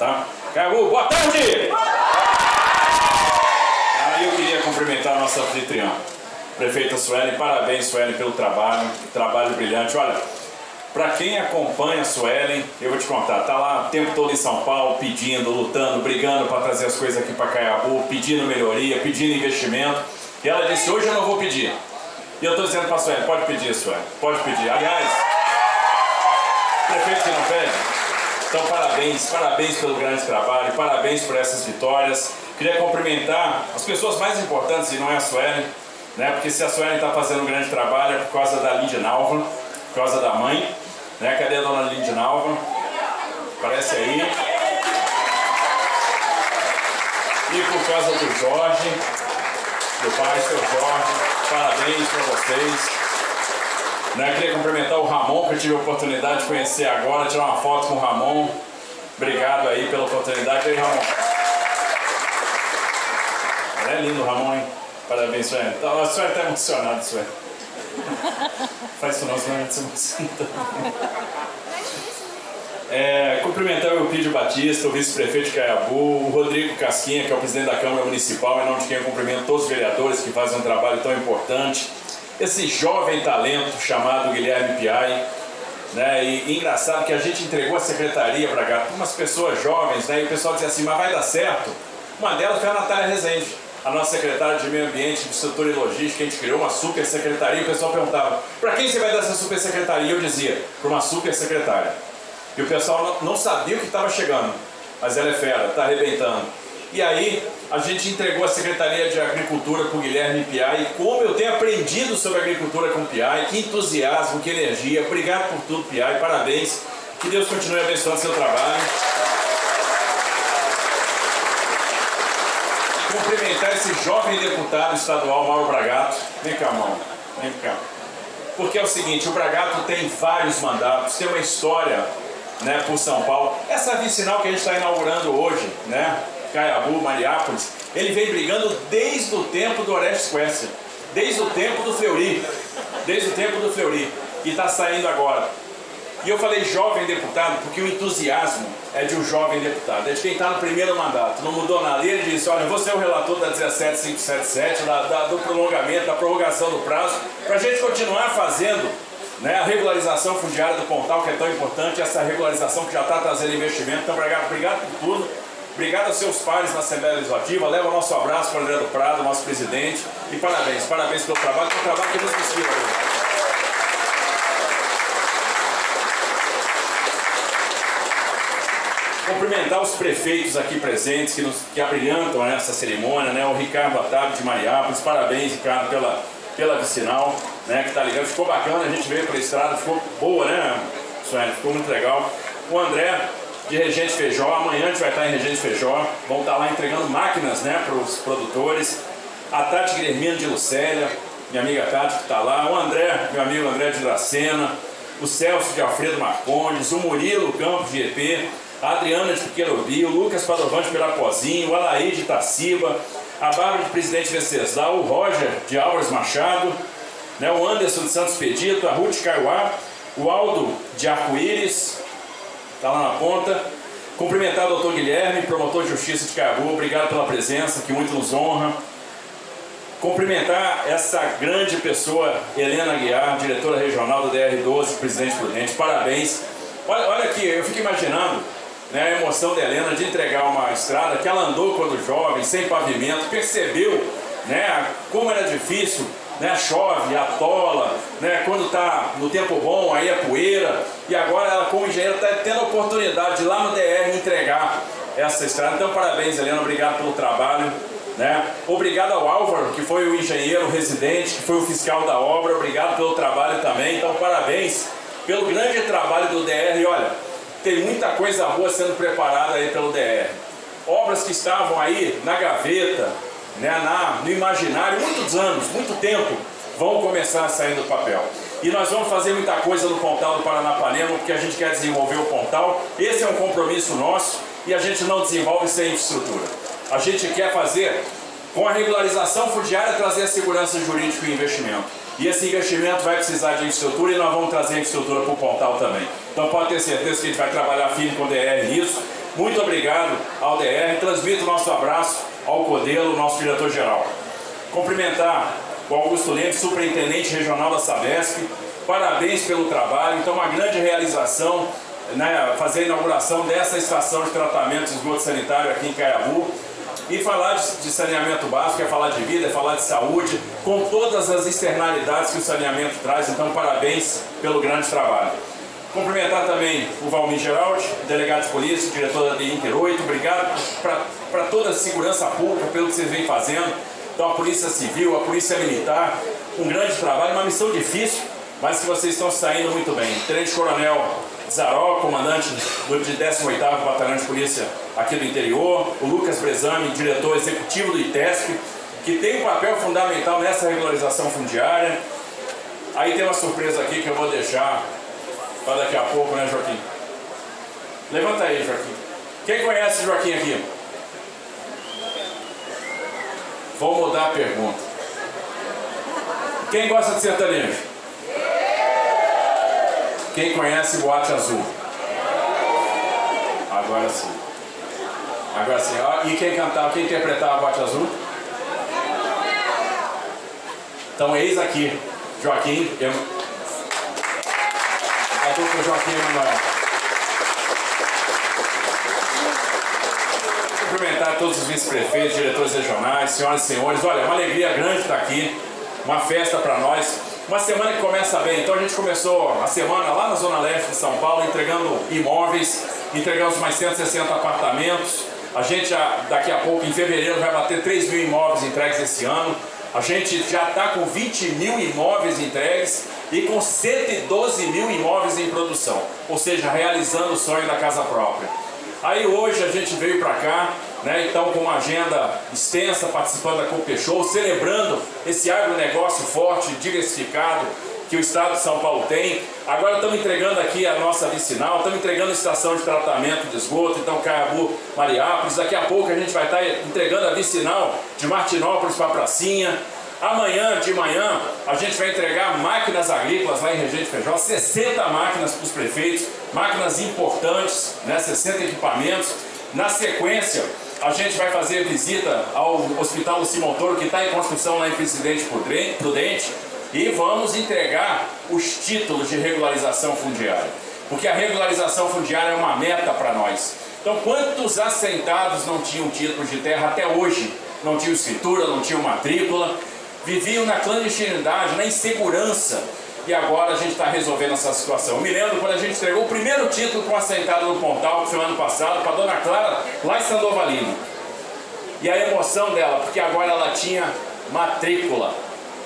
Tá? Caiabu, boa tarde! Aí eu queria cumprimentar a nossa anfitriã, prefeita Suelen. Parabéns, Suelen, pelo trabalho, trabalho brilhante. Olha, para quem acompanha a Suelen, eu vou te contar, tá lá o tempo todo em São Paulo, pedindo, lutando, brigando para trazer as coisas aqui para Caiabu, pedindo melhoria, pedindo investimento. E ela disse: hoje eu não vou pedir. E eu estou dizendo para a Suelen: pode pedir, Suelen, pode pedir. Aliás, prefeito que não pede. Então, parabéns, parabéns pelo grande trabalho, parabéns por essas vitórias. Queria cumprimentar as pessoas mais importantes, e não é a Suelen, né? porque se a Suelen está fazendo um grande trabalho é por causa da Lídia Nalva, por causa da mãe. Né? Cadê a dona Lídia Nalva? Aparece aí. E por causa do Jorge, do pai, seu Jorge, parabéns para vocês. Né, queria cumprimentar o Ramon, que eu tive a oportunidade de conhecer agora, tirar uma foto com o Ramon. Obrigado aí pela oportunidade. E aí, Ramon? É lindo o Ramon, hein? Parabéns, Sueli. Então, a Sueli está emocionada, Sueli. Faz isso não, senão gente se emociona. É, cumprimentar o Eupídio Batista, o vice-prefeito de Caiabu, o Rodrigo Casquinha, que é o presidente da Câmara Municipal, em nome de quem eu cumprimento todos os vereadores que fazem um trabalho tão importante. Esse jovem talento chamado Guilherme Piai, né? E, engraçado que a gente entregou a secretaria para umas pessoas jovens, né? E o pessoal dizia assim, mas vai dar certo? Uma delas foi a Natália Rezende, a nossa secretária de Meio Ambiente, Infraestrutura e Logística, a gente criou uma super secretaria e o pessoal perguntava, para quem você vai dar essa super secretaria? E eu dizia, para uma super secretária. E o pessoal não sabia o que estava chegando, mas ela é fera, está arrebentando. E aí a gente entregou a Secretaria de Agricultura para o Guilherme Piai. E como eu tenho aprendido sobre agricultura com Piai, que entusiasmo, que energia. Obrigado por tudo, Piai. Parabéns. Que Deus continue abençoando seu trabalho. Cumprimentar esse jovem deputado estadual, Mauro Bragato. Vem cá, Mauro. Vem cá. Porque é o seguinte, o Bragato tem vários mandatos, tem uma história né, por São Paulo. Essa vicinal que a gente está inaugurando hoje, né, Caiabu, Mariápolis, ele vem brigando desde o tempo do Orestes Quercia, desde o tempo do Fleury, desde o tempo do Fleury, e está saindo agora. E eu falei jovem deputado porque o entusiasmo é de um jovem deputado, é de quem está no primeiro mandato, não mudou nada. E ele disse: Olha, você é o relator da 17577, da, da, do prolongamento, da prorrogação do prazo, para a gente continuar fazendo né, a regularização fundiária do Pontal, que é tão importante, essa regularização que já está trazendo investimento. Então, obrigado, obrigado por tudo. Obrigado aos seus pares na Assembleia Legislativa. Leva o nosso abraço para o André do Prado, nosso presidente. E parabéns, parabéns pelo trabalho, pelo trabalho que nos inspira. Cumprimentar os prefeitos aqui presentes que, nos, que abrilhantam essa cerimônia, né? O Ricardo Otávio de Mariápolis. Parabéns, Ricardo, pela, pela vicinal, né? Que tá ligado. Ficou bacana, a gente veio pela estrada, ficou boa, né, Suene? Ficou muito legal. O André, de Regente Feijó. Amanhã a gente vai estar em Regente Feijó. Vão estar lá entregando máquinas né, para os produtores. A Tati Guilhermino de Lucélia, minha amiga Tati que está lá. O André, meu amigo André de Dracena. O Celso de Alfredo Marcondes. O Murilo Campos de EP. A Adriana de Piquerobi. O Lucas Padovante de Pirapozinho. O Alaí de Itaciba. A Bárbara de Presidente Venceslau. O Roger de Álvares Machado. Né, o Anderson de Santos Pedito. A Ruth Caiuá. O Aldo de Arco-Íris está lá na ponta. Cumprimentar o doutor Guilherme, promotor de justiça de Caiabu, obrigado pela presença, que muito nos honra. Cumprimentar essa grande pessoa, Helena Guiar, diretora regional do DR12, presidente Prudente, parabéns. Olha, olha aqui, eu fico imaginando né, a emoção da Helena de entregar uma estrada que ela andou quando jovem, sem pavimento, percebeu né, como era difícil né, chove, atola, né, quando está no tempo bom, aí é poeira, e agora ela, como engenheira, está tendo oportunidade de lá no DR entregar essa estrada. Então, parabéns, Helena, obrigado pelo trabalho. Né? Obrigado ao Álvaro, que foi o engenheiro residente, que foi o fiscal da obra, obrigado pelo trabalho também. Então, parabéns pelo grande trabalho do DR. E olha, tem muita coisa boa sendo preparada aí pelo DR. Obras que estavam aí na gaveta, né, na, no imaginário, muitos anos, muito tempo, vão começar a sair do papel. E nós vamos fazer muita coisa no Pontal do Paranapanema, porque a gente quer desenvolver o Pontal. Esse é um compromisso nosso e a gente não desenvolve sem infraestrutura. A gente quer fazer, com a regularização fundiária, trazer a segurança jurídica e investimento. E esse investimento vai precisar de infraestrutura e nós vamos trazer infraestrutura para o Pontal também. Então pode ter certeza que a gente vai trabalhar firme com o DR nisso Muito obrigado ao DR. Transmito o nosso abraço ao Codelo, nosso diretor-geral. Cumprimentar o Augusto Lemos, superintendente regional da Sabesp. Parabéns pelo trabalho. Então, uma grande realização né, fazer a inauguração dessa estação de tratamento de esgoto sanitário aqui em Caiabu. E falar de, saneamento básico é falar de vida, é falar de saúde, com todas as externalidades que o saneamento traz. Então, parabéns pelo grande trabalho. Cumprimentar também o Valmir Geraldi, delegado de polícia, diretor da Inter 8. Obrigado para toda a segurança pública, pelo que vocês vêm fazendo. Então, a Polícia Civil, a Polícia Militar, um grande trabalho, uma missão difícil, mas que vocês estão saindo muito bem. Tenente Coronel Zaró, comandante do 18º Batalhão de Polícia aqui do interior, o Lucas Brezami, diretor executivo do ITESP, que tem um papel fundamental nessa regularização fundiária. Aí tem uma surpresa aqui que eu vou deixar para daqui a pouco, né, Joaquim? Levanta aí, Joaquim. Quem conhece Joaquim aqui? Vou mudar a pergunta. Quem gosta de sertanejo? Quem conhece Boate Azul? Agora sim. Agora sim. E quem cantava, quem interpretava Boate Azul? Então eis aqui, Joaquim. Eu... A dupla Joaquim Emanuel. Cumprimentar todos os vice-prefeitos, diretores regionais, senhoras e senhores. Olha, é uma alegria grande estar aqui. Uma festa para nós. Uma semana que começa bem, então a gente começou a semana lá na Zona Leste de São Paulo entregando imóveis, entregamos mais 160 apartamentos. A gente já, daqui a pouco, em fevereiro, vai bater 3 mil imóveis entregues esse ano. A gente já está com 20 mil imóveis entregues e com 112 mil imóveis em produção, ou seja, realizando o sonho da casa própria. Aí hoje a gente veio para cá né? Então, com uma agenda extensa, participando da Copa Show, celebrando esse agronegócio forte, diversificado que o Estado de São Paulo tem. Agora estamos entregando aqui a nossa vicinal, estamos entregando a estação de tratamento de esgoto, então Caiabu, Mariápolis. Daqui a pouco a gente vai estar entregando a vicinal de Martinópolis para Pracinha. Amanhã de manhã a gente vai entregar máquinas agrícolas lá em Regente Feijó, 60 máquinas para os prefeitos, máquinas importantes, né, 60 equipamentos. Na sequência, a gente vai fazer visita ao Hospital Luci Montoro, que está em construção lá em Presidente Prudente, e vamos entregar os títulos de regularização fundiária. Porque a regularização fundiária é uma meta para nós. Então, quantos assentados não tinham títulos de terra até hoje? Não tinham escritura, não tinham matrícula, viviam na clandestinidade, na insegurança e agora a gente está resolvendo essa situação. Eu me lembro quando a gente entregou o primeiro título com assentado no Pontal, que foi ano passado, para a dona Clara, lá em Sandovalino. E a emoção dela, porque agora ela tinha matrícula,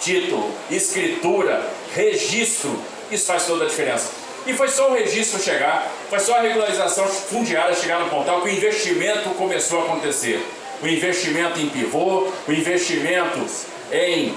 título, escritura, registro. Isso faz toda a diferença. E foi só o registro chegar, foi só a regularização fundiária chegar no Pontal que o investimento começou a acontecer. O investimento em pivô, o investimento em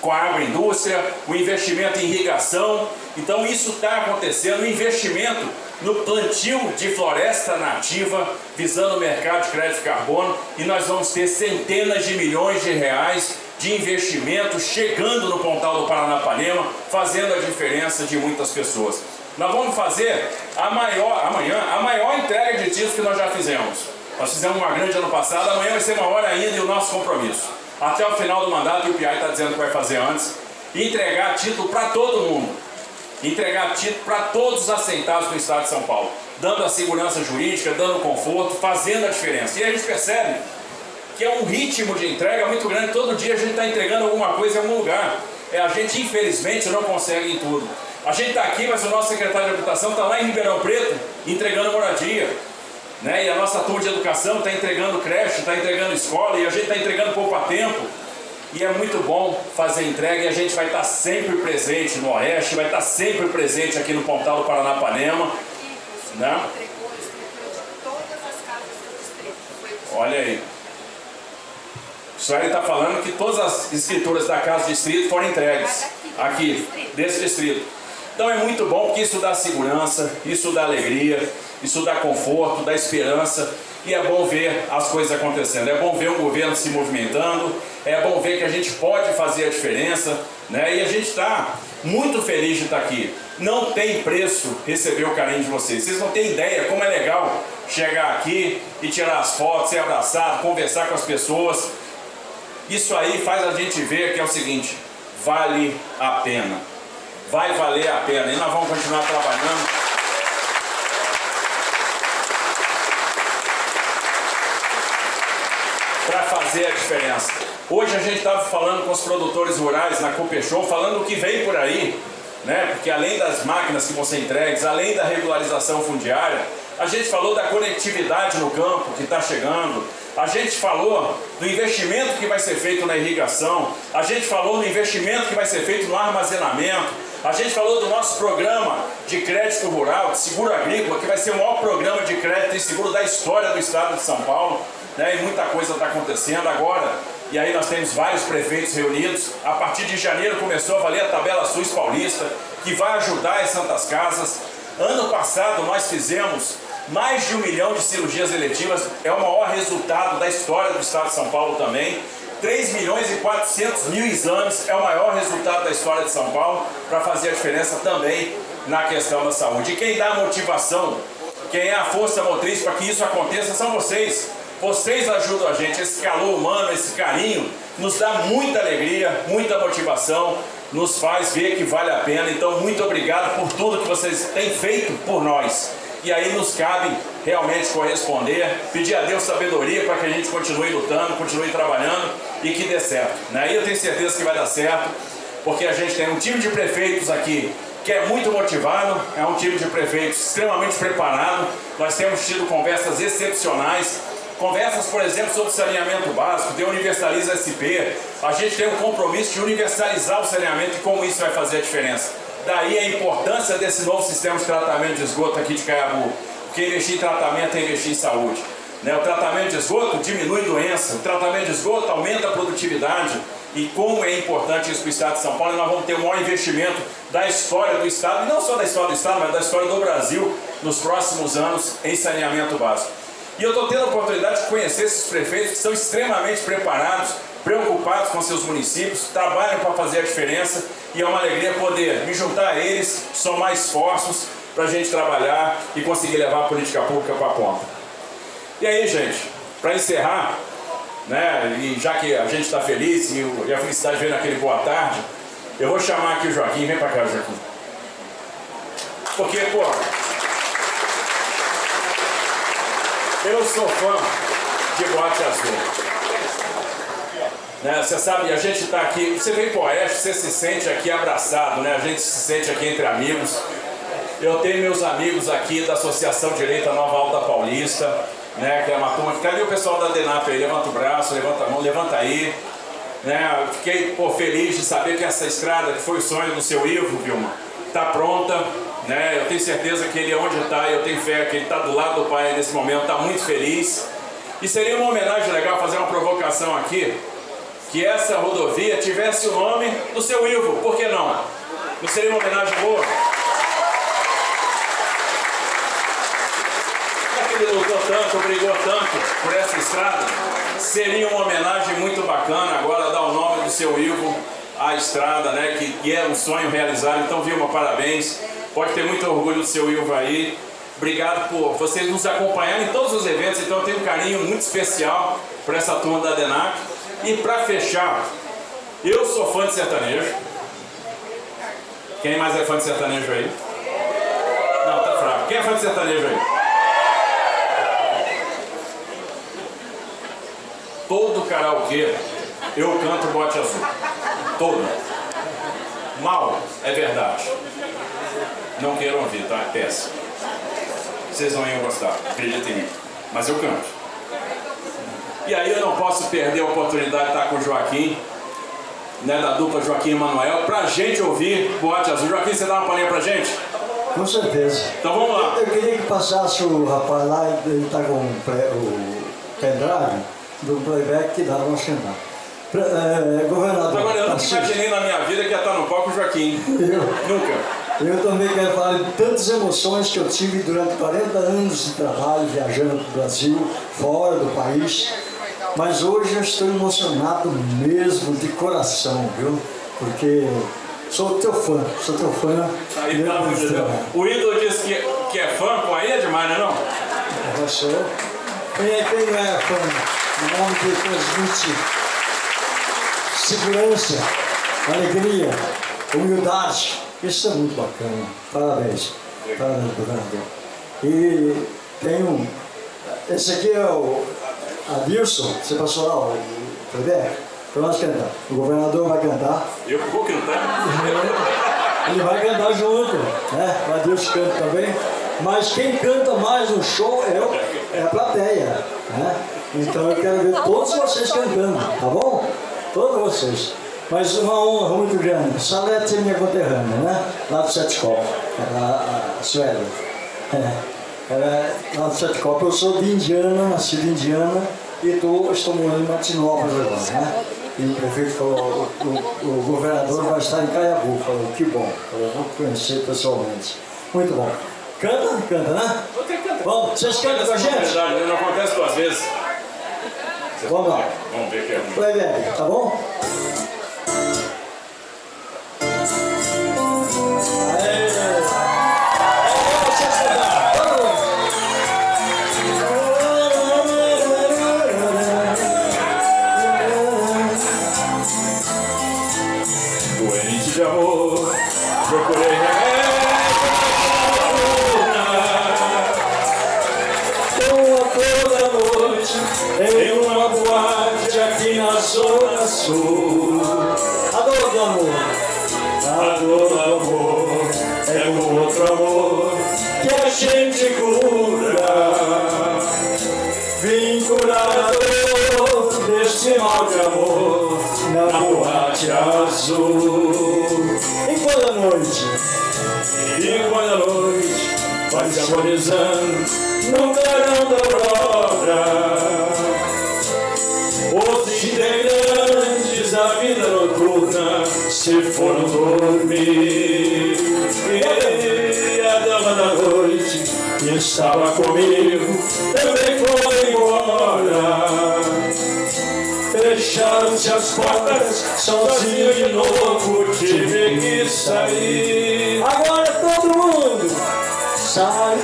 com a agroindústria, o investimento em irrigação. Então isso está acontecendo, o investimento no plantio de floresta nativa, visando o mercado de crédito de carbono, e nós vamos ter centenas de milhões de reais de investimento chegando no Pontal do Paranapanema, fazendo a diferença de muitas pessoas. Nós vamos fazer a maior, amanhã, a maior entrega de títulos que nós já fizemos. Nós fizemos uma grande ano passado, amanhã vai ser maior ainda e o nosso compromisso até o final do mandato, e o PI está dizendo que vai fazer antes, entregar título para todo mundo. Entregar título para todos os assentados do Estado de São Paulo, dando a segurança jurídica, dando conforto, fazendo a diferença. E a gente percebe que é um ritmo de entrega muito grande, todo dia a gente está entregando alguma coisa em algum lugar. É, a gente, infelizmente, não consegue em tudo. A gente está aqui, mas o nosso secretário de Habitação está lá em Ribeirão Preto entregando moradia. Né? E a nossa turma de educação está entregando creche, está entregando escola e a gente está entregando poupa tempo. E é muito bom fazer entrega e a gente vai estar tá sempre presente no Oeste, vai estar tá sempre presente aqui no Pontal do Paranapanema. Né? Olha aí. O Sueli está falando que todas as escrituras da Casa Distrito foram entregues aqui, desse distrito. Então é muito bom porque isso dá segurança, isso dá alegria, isso dá conforto, dá esperança. E é bom ver as coisas acontecendo, é bom ver o governo se movimentando, é bom ver que a gente pode fazer a diferença, né? E a gente está muito feliz de estar aqui. Não tem preço receber o carinho de vocês. Vocês não têm ideia como é legal chegar aqui e tirar as fotos, ser abraçado, conversar com as pessoas. Isso aí faz a gente ver que é o seguinte: vale a pena. Vai valer a pena. E nós vamos continuar trabalhando. Para fazer a diferença. Hoje a gente estava falando com os produtores rurais na Cooper Show, falando o que vem por aí, né? Porque além das máquinas que vão ser entregues, além da regularização fundiária, a gente falou da conectividade no campo que está chegando, a gente falou do investimento que vai ser feito na irrigação, a gente falou do investimento que vai ser feito no armazenamento, a gente falou do nosso programa de crédito rural, de seguro agrícola, que vai ser o maior programa de crédito e seguro da história do estado de São Paulo, né? e muita coisa está acontecendo agora. E aí nós temos vários prefeitos reunidos. A partir de janeiro começou a valer a tabela SUS paulista, que vai ajudar as Santas Casas. Ano passado nós fizemos mais de um milhão de cirurgias eletivas, é o maior resultado da história do estado de São Paulo também. 3 milhões e 400 mil exames é o maior resultado da história de São Paulo para fazer a diferença também na questão da saúde. E quem dá motivação, quem é a força motriz para que isso aconteça são vocês. Vocês ajudam a gente, esse calor humano, esse carinho, nos dá muita alegria, muita motivação, nos faz ver que vale a pena. Então, muito obrigado por tudo que vocês têm feito por nós. E aí nos cabe realmente corresponder, pedir a Deus sabedoria para que a gente continue lutando, continue trabalhando e que dê certo. Né? E eu tenho certeza que vai dar certo, porque a gente tem um time de prefeitos aqui que é muito motivado, é um time de prefeitos extremamente preparado. Nós temos tido conversas excepcionais, conversas, por exemplo, sobre saneamento básico, de Universaliza SP. A gente tem um compromisso de universalizar o saneamento e como isso vai fazer a diferença. Daí a importância desse novo sistema de tratamento de esgoto aqui de Caiabu. Porque investir em tratamento é investir em saúde. Né? O tratamento de esgoto diminui doença, o tratamento de esgoto aumenta a produtividade. E como é importante isso para o Estado de São Paulo, nós vamos ter o maior investimento da história do Estado, e não só da história do Estado, mas da história do Brasil nos próximos anos em saneamento básico. E eu estou tendo a oportunidade de conhecer esses prefeitos que são extremamente preparados preocupados com seus municípios, trabalham para fazer a diferença e é uma alegria poder me juntar a eles, somar esforços para a gente trabalhar e conseguir levar a política pública para a ponta. E aí, gente, para encerrar, né, e já que a gente está feliz e, a felicidade vem naquele boa tarde, eu vou chamar aqui o Joaquim, vem para cá, Joaquim. Porque, pô, eu sou fã de Boate Azul. Né? Você sabe, a gente está aqui, você vem para o Oeste, você se sente aqui abraçado, né? a gente se sente aqui entre amigos. Eu tenho meus amigos aqui da Associação Direita Nova Alta Paulista, né? que é uma turma. Cadê o pessoal da DENAP aí? Levanta o braço, levanta a mão, levanta aí. Né? Fiquei pô, feliz de saber que essa estrada, que foi o sonho do seu Ivo, Vilma, está pronta. Né? Eu tenho certeza que ele, onde está, eu tenho fé que ele está do lado do pai nesse momento, está muito feliz. E seria uma homenagem legal fazer uma provocação aqui que essa rodovia tivesse o nome do seu Ivo, por que não? Não seria uma homenagem boa? Já que ele lutou tanto, por essa estrada, seria uma homenagem muito bacana agora dar o nome do seu Ivo à estrada, né? Que, que é um sonho realizado. Então, Vilma, parabéns. Pode ter muito orgulho do seu Ivo aí. Obrigado por vocês nos acompanharem em todos os eventos. Então, eu tenho um carinho muito especial por essa turma da DENAC. E para fechar, eu sou fã de sertanejo. Quem mais é fã de sertanejo aí? Não, tá fraco. Quem é fã de sertanejo aí? Todo karaokê eu canto bote azul. Todo. Mal, é verdade. Não queiram ouvir, tá? É péssimo. Vocês não iam gostar, acreditem em mim. Mas eu canto. E aí eu não posso perder a oportunidade de estar com o Joaquim, né, da dupla Joaquim e Manuel, pra gente ouvir Boate Azul. Joaquim, você dá uma palhinha pra gente? Com certeza. Então vamos lá. Eu, eu queria que passasse o rapaz lá, ele está com o pendrive do playback para nós cantar. É, governador. Agora eu nunca imaginei na minha vida que ia estar no palco Joaquim. Eu, nunca. Eu também quero falar de tantas emoções que eu tive durante 40 anos de trabalho, viajando para o Brasil, fora do país. Mas hoje eu estou emocionado mesmo, de coração, viu? Porque Sou teu fã, sou teu fã. Aí tá, o ídolo disse que, que é fã, com aí é demais, né não? Eu sou. Quem, é, quem não é fã? Um homem que transmite segurança, alegria, humildade. Isso é muito bacana. Parabéns. Parabéns, governador. E tem um. Esse aqui é o Adilson, você passou lá, o Kleber? Então nós cantamos. O governador vai cantar. Eu vou cantar? Ele vai cantar junto, né? O Adilson canta também. Mas quem canta mais no show é, o, é a plateia, né? Então eu quero ver todos vocês cantando, tá bom? Todos vocês. Mas uma honra muito grande. Salete é minha conterrânea, né? Lá do Sete Copos, a, a Sueli. É, é, lá do Sete Copos. Eu sou de Indiana, nascido em Indiana, e tô, estou morando em Martinópolis agora, né? E o prefeito falou, o, o, o governador vai estar em Caiabu. Falou, que bom. Falou, vou conhecer pessoalmente. Muito bom. Canta? Canta, né? Bom, vocês cantam com a gente? Não acontece duas vezes. Vamos lá. Vamos ver que é. Playback, tá bom? Vim curar a dor deste mal de amor na boate azul. E quando a noite E quando a noite vai se agonizando no verão da aurora. Os integrantes da vida noturna se foram dormir. E a dama da noite que estava comigo também foi embora. Fecharam-se as portas, sozinho de novo tive que sair. Agora todo mundo sai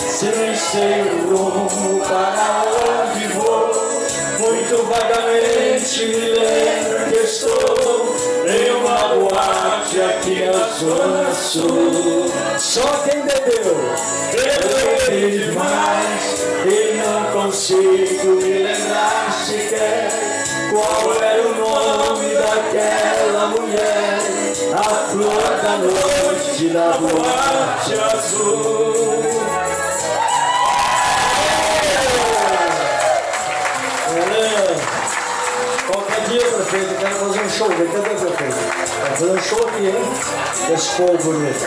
se nem sei o rumo para onde vou. Muito vagamente me lembro que estou em uma boate na Zona Sul. Só quem bebeu, bebeu demais e não consigo me lembrar sequer qual era o nome daquela mulher, a flor da noite da boate azul. Aqui, hein? Povo bonito.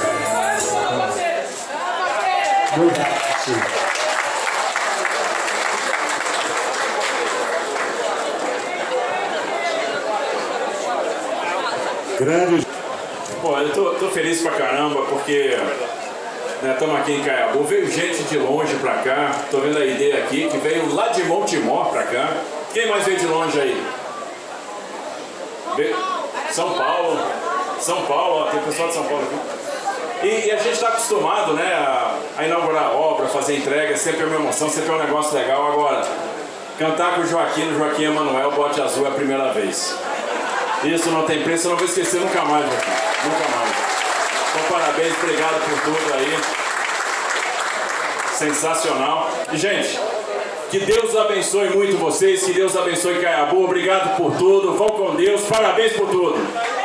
Muito. Grande. Pô, eu tô, tô feliz pra caramba porque estamos aqui em Caiabu. Veio gente de longe pra cá. Tô vendo a ideia aqui que veio lá de Montemor pra cá. Quem mais veio de longe aí? Veio- São Paulo. São Paulo, ó, tem pessoal de São Paulo aqui. E, e a gente está acostumado né, a, a inaugurar obra, fazer entrega, sempre é uma emoção, sempre é um negócio legal. Agora, cantar com o Joaquim, no Joaquim Emanuel, Bote Azul é a primeira vez. Isso não tem preço, eu não vou esquecer nunca mais, Joaquim. Nunca mais. Então, parabéns, obrigado por tudo aí. Sensacional. E, gente, que Deus abençoe muito vocês, que Deus abençoe Caiabu. Obrigado por tudo. Vão com Deus. Parabéns por tudo.